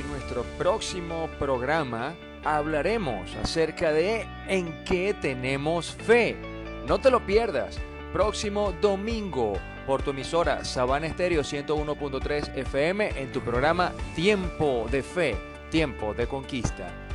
en nuestro próximo programa hablaremos acerca de en qué tenemos fe. No te lo pierdas. Próximo domingo por tu emisora Sabana Estéreo 101.3 FM en tu programa Tiempo de Fe, Tiempo de Conquista.